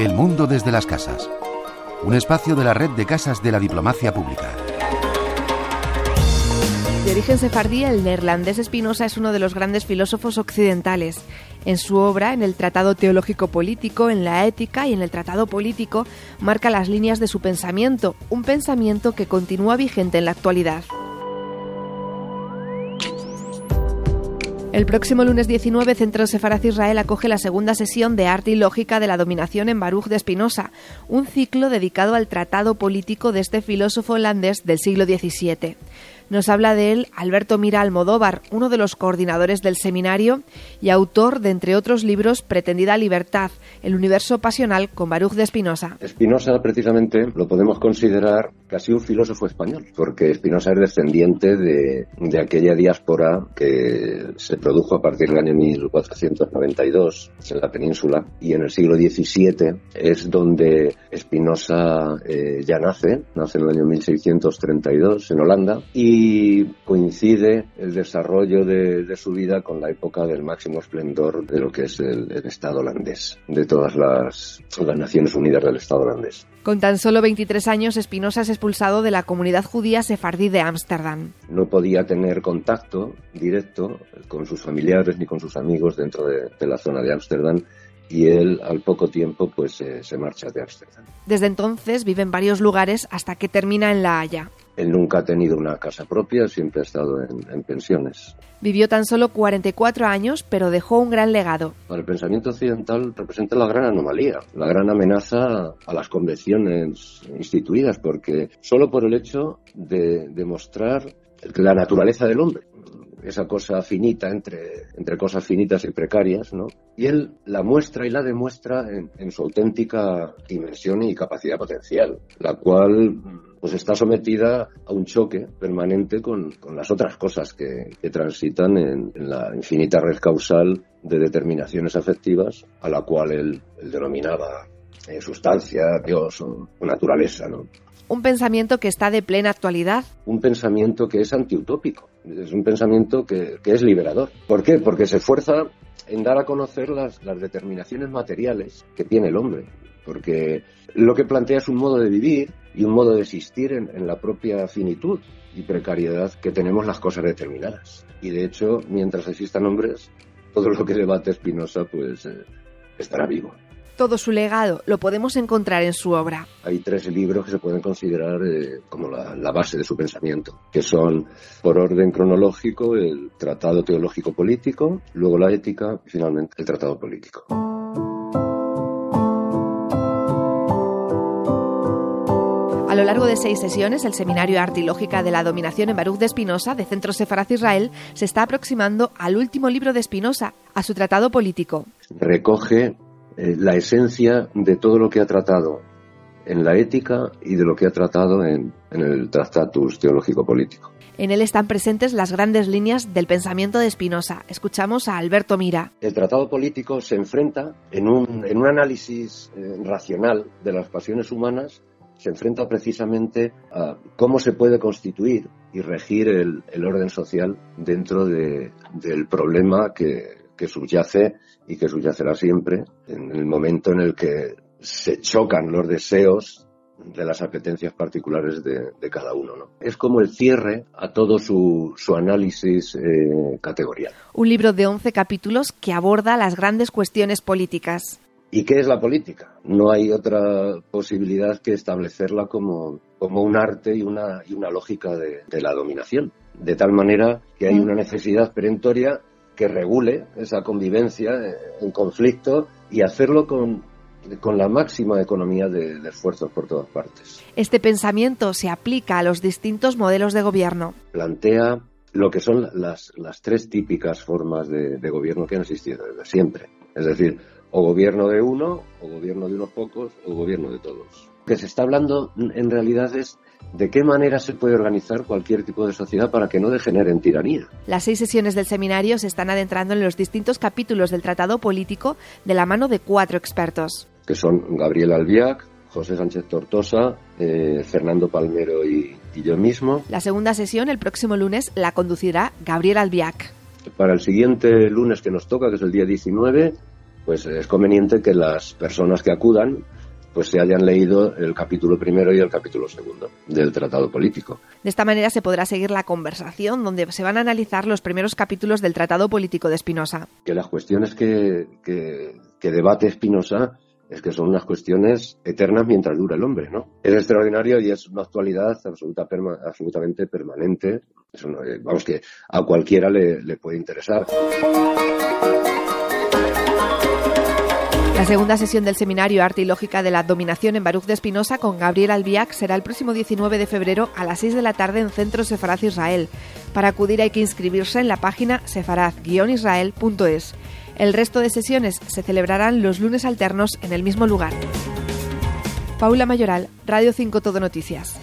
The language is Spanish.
El mundo desde las casas. Un espacio de la red de casas de la diplomacia pública. De origen sefardí, el neerlandés Spinoza es uno de los grandes filósofos occidentales. En su obra, en el Tratado Teológico Político, en la Ética y en el Tratado Político, marca las líneas de su pensamiento, un pensamiento que continúa vigente en la actualidad. El próximo lunes 19, Centro Sefaraz Israel acoge la segunda sesión de Arte y Lógica de la Dominación en Baruch de Spinoza, un ciclo dedicado al tratado político de este filósofo holandés del siglo XVII. Nos habla de él Alberto Mira Almodóvar, uno de los coordinadores del seminario y autor de, entre otros libros, Pretendida Libertad, El universo pasional con Baruch de Espinosa. Espinosa, precisamente, lo podemos considerar casi un filósofo español, porque Espinosa es descendiente de, de aquella diáspora que se produjo a partir del año 1492 en la península y en el siglo XVII es donde Espinosa eh, ya nace, nace en el año 1632 en Holanda y y coincide el desarrollo de, su vida con la época del máximo esplendor de lo que es el, Estado holandés, de todas las, las Naciones Unidas del Estado holandés. Con tan solo 23 años, Espinosa es expulsado de la comunidad judía sefardí de Ámsterdam. No podía tener contacto directo con sus familiares ni con sus amigos dentro de, la zona de Ámsterdam y él al poco tiempo pues eh, se marcha de Ámsterdam. Desde entonces vive en varios lugares hasta que termina en La Haya. Él nunca ha tenido una casa propia, siempre ha estado en, pensiones. Vivió tan solo 44 años, pero dejó un gran legado. Para el pensamiento occidental representa la gran anomalía, la gran amenaza a las convenciones instituidas, porque solo por el hecho de demostrar la naturaleza del hombre, esa cosa finita entre, entre cosas finitas y precarias, ¿no? Y él la muestra y la demuestra en, su auténtica dimensión y capacidad potencial, la cual pues está sometida a un choque permanente con, las otras cosas que, transitan en, la infinita red causal de determinaciones afectivas a la cual él, denominaba eh, sustancia, Dios o, naturaleza, ¿no? Un pensamiento que está de plena actualidad. Un pensamiento que es antiutópico. Es un pensamiento que, es liberador. ¿Por qué? Porque se esfuerza en dar a conocer las, determinaciones materiales que tiene el hombre. Porque lo que plantea es un modo de vivir y un modo de existir en, la propia finitud y precariedad que tenemos las cosas determinadas. Y de hecho, mientras existan hombres, todo lo que debate Spinoza pues eh, estará vivo todo su legado lo podemos encontrar en su obra. Hay tres libros que se pueden considerar eh, como la, base de su pensamiento, que son, por orden cronológico, el Tratado Teológico Político, luego la Ética y finalmente el Tratado Político. A lo largo de seis sesiones, el Seminario Arte y Lógica de la Dominación en Baruch de Espinosa, de Centro Sefaraz Israel, se está aproximando al último libro de Espinosa, a su tratado político. Recoge eh, la esencia de todo lo que ha tratado en la ética y de lo que ha tratado en, el Tractatus Teológico Político. En él están presentes las grandes líneas del pensamiento de Spinoza. Escuchamos a Alberto Mira. El tratado político se enfrenta en un, en un análisis eh, racional de las pasiones humanas, se enfrenta precisamente a cómo se puede constituir y regir el, orden social dentro del problema que, que subyace y que subyacerá siempre en el momento en el que se chocan los deseos de las apetencias particulares de, cada uno. ¿no? Es como el cierre a todo su, análisis eh, categorial. Un libro de 11 capítulos que aborda las grandes cuestiones políticas. ¿Y qué es la política? No hay otra posibilidad que establecerla como, como un arte y una, y una lógica de, de la dominación. De tal manera que hay mm. una necesidad perentoria que regule esa convivencia eh, en conflicto y hacerlo con, con la máxima economía de, esfuerzos por todas partes. Este pensamiento se aplica a los distintos modelos de gobierno. Plantea lo que son las, las tres típicas formas de, de, gobierno que han existido desde siempre. Es decir, o gobierno de uno, o gobierno de unos pocos, o gobierno de todos. Que se está hablando en realidad es de qué manera se puede organizar cualquier tipo de sociedad para que no degenere en tiranía. Las seis sesiones del seminario se están adentrando en los distintos capítulos del tratado político de la mano de cuatro expertos. Que son Gabriel Albiac, José Sánchez Tortosa, eh, Fernando Palmero y, y yo mismo. La segunda sesión, el próximo lunes, la conducirá Gabriel Albiac. Para el siguiente lunes que nos toca, que es el día 19, pues es conveniente que las personas que acudan pues se hayan leído el capítulo primero y el capítulo segundo del tratado político. De esta manera se podrá seguir la conversación donde se van a analizar los primeros capítulos del tratado político de Spinoza. Que las cuestiones que, que, que debate Spinoza es que son unas cuestiones eternas mientras dura el hombre, ¿no? Es extraordinario y es una actualidad absoluta, absolutamente permanente. Eh, vamos que a cualquiera le, le puede interesar. La segunda sesión del seminario Arte y Lógica de la Dominación en Baruch de Espinosa con Gabriel Albiac será el próximo 19 de febrero a las 6 de la tarde en Centro Sefaraz Israel. Para acudir hay que inscribirse en la página sefaraz-israel.es. El resto de sesiones se celebrarán los lunes alternos en el mismo lugar. Paula Mayoral, Radio 5 Todo Noticias.